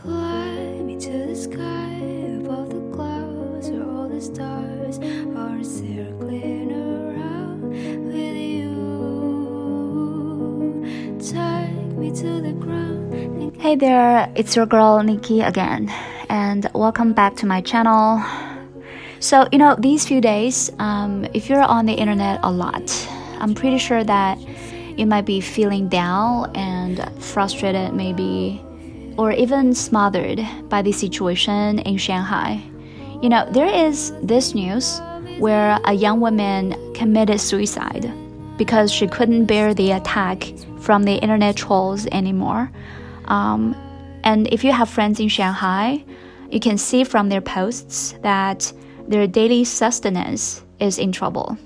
To the sky above the clouds all the stars are circling around with you. Me to the. Hey there, it's your girl Nikki again, and welcome back to my channel. So, you know, these few days, um, if you're on the internet a lot, I'm pretty sure that you might be feeling down and frustrated, maybe or even smothered by the situation in Shanghai. You know, there is this news where a young woman committed suicide because she couldn't bear the attack from the internet trolls anymore. Um, and if you have friends in Shanghai, you can see from their posts that their daily sustenance is in trouble.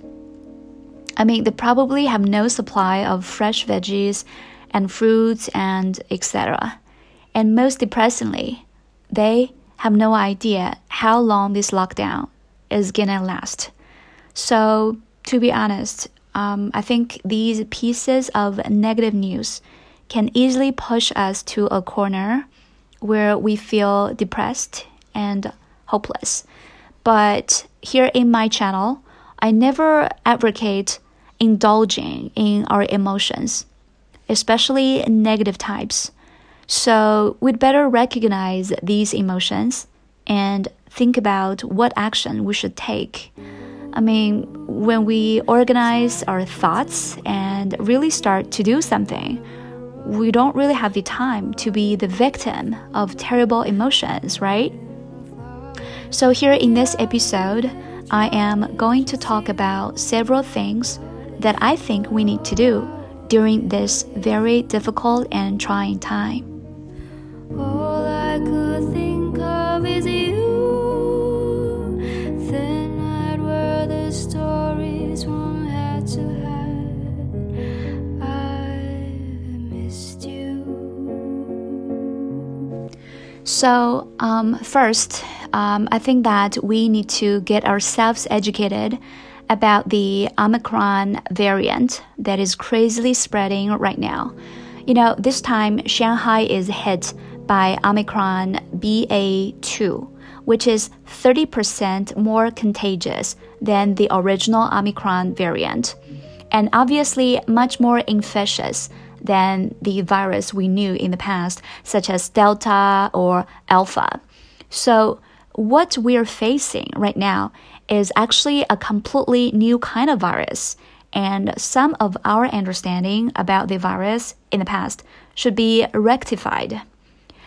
I mean, they probably have no supply of fresh veggies and fruits and etc. And most depressingly, they have no idea how long this lockdown is gonna last. So, to be honest, um, I think these pieces of negative news can easily push us to a corner where we feel depressed and hopeless. But here in my channel, I never advocate indulging in our emotions, especially negative types. So we'd better recognize these emotions and think about what action we should take. I mean, when we organize our thoughts and really start to do something, we don't really have the time to be the victim of terrible emotions, right? So, here in this episode, I am going to talk about several things that I think we need to do during this very difficult and trying time. So, um, first, um, I think that we need to get ourselves educated about the Omicron variant that is crazily spreading right now. You know, this time Shanghai is hit by Omicron BA2, which is 30% more contagious than the original Omicron variant, and obviously much more infectious than the virus we knew in the past, such as Delta or Alpha. So, what we're facing right now is actually a completely new kind of virus, and some of our understanding about the virus in the past should be rectified.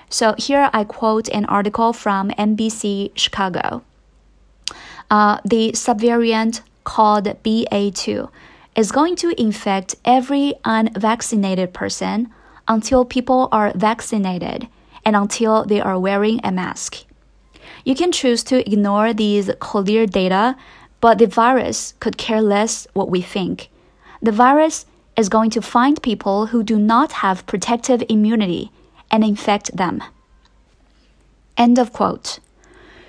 So, here I quote an article from NBC Chicago. Uh, the subvariant called BA2 is going to infect every unvaccinated person until people are vaccinated and until they are wearing a mask. You can choose to ignore these clear data, but the virus could care less what we think. The virus is going to find people who do not have protective immunity and infect them. End of quote.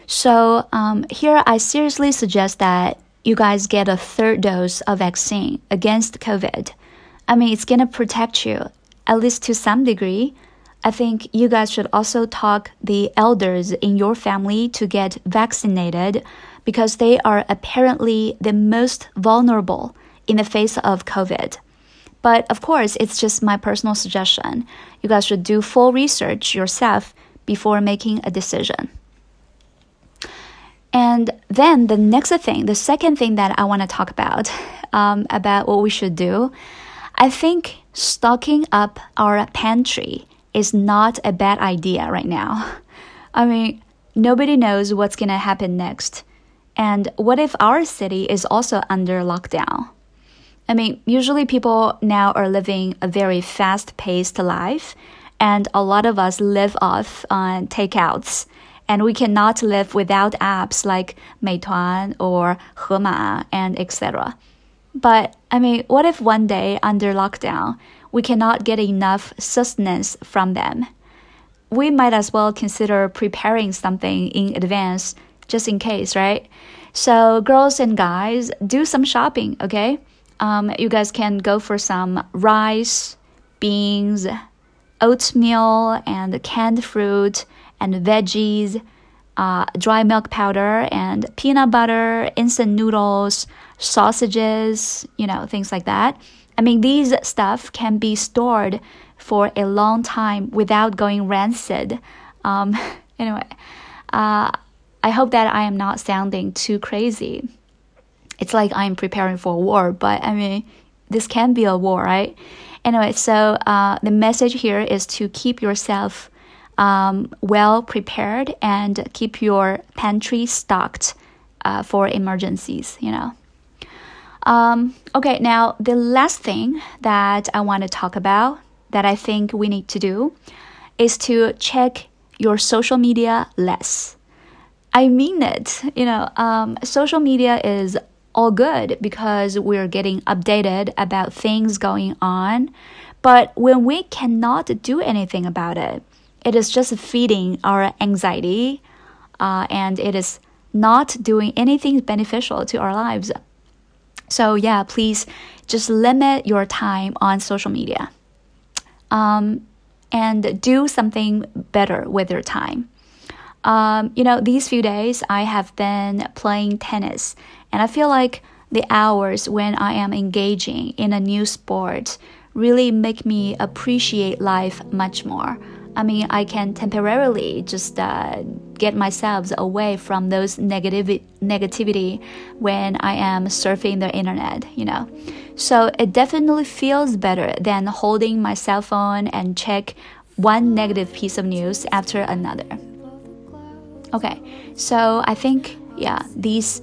So, um, here I seriously suggest that you guys get a third dose of vaccine against COVID. I mean, it's gonna protect you, at least to some degree, I think you guys should also talk the elders in your family to get vaccinated because they are apparently the most vulnerable in the face of COVID. But of course, it's just my personal suggestion. You guys should do full research yourself before making a decision. And then the next thing, the second thing that I want to talk about, um, about what we should do, I think stocking up our pantry is not a bad idea right now. I mean, nobody knows what's going to happen next. And what if our city is also under lockdown? I mean, usually people now are living a very fast paced life, and a lot of us live off on takeouts. And we cannot live without apps like Meituan or Hema and etc. But I mean, what if one day under lockdown, we cannot get enough sustenance from them. We might as well consider preparing something in advance just in case, right? So, girls and guys, do some shopping, okay? Um, you guys can go for some rice, beans, oatmeal, and canned fruit, and veggies, uh, dry milk powder, and peanut butter, instant noodles, sausages, you know, things like that. I mean, these stuff can be stored for a long time without going rancid. Um, anyway, uh, I hope that I am not sounding too crazy. It's like I'm preparing for a war, but I mean, this can be a war, right? Anyway, so uh, the message here is to keep yourself um, well prepared and keep your pantry stocked uh, for emergencies, you know. Um, okay, now the last thing that I want to talk about that I think we need to do is to check your social media less. I mean it. You know, um, social media is all good because we're getting updated about things going on. But when we cannot do anything about it, it is just feeding our anxiety uh, and it is not doing anything beneficial to our lives. So, yeah, please just limit your time on social media um, and do something better with your time. Um, you know, these few days I have been playing tennis, and I feel like the hours when I am engaging in a new sport really make me appreciate life much more. I mean, I can temporarily just uh, get myself away from those negativity when I am surfing the internet, you know. So it definitely feels better than holding my cell phone and check one negative piece of news after another. Okay, so I think yeah, these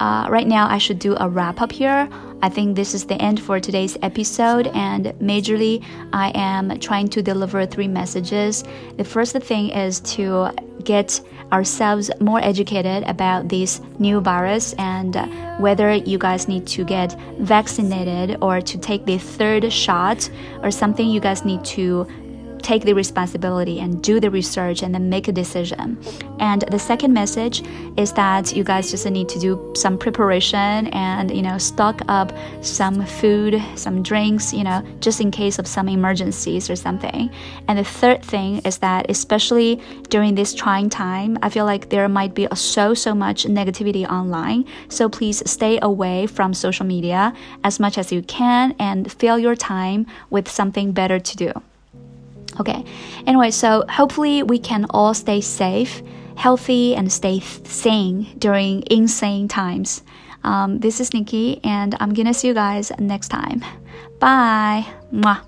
uh, right now I should do a wrap up here. I think this is the end for today's episode, and majorly, I am trying to deliver three messages. The first thing is to get ourselves more educated about this new virus and whether you guys need to get vaccinated or to take the third shot or something you guys need to take the responsibility and do the research and then make a decision. And the second message is that you guys just need to do some preparation and you know stock up some food, some drinks, you know, just in case of some emergencies or something. And the third thing is that especially during this trying time, I feel like there might be so so much negativity online. So please stay away from social media as much as you can and fill your time with something better to do. Okay. Anyway, so hopefully we can all stay safe, healthy, and stay sane during insane times. Um, this is Nikki, and I'm gonna see you guys next time. Bye. Mwah.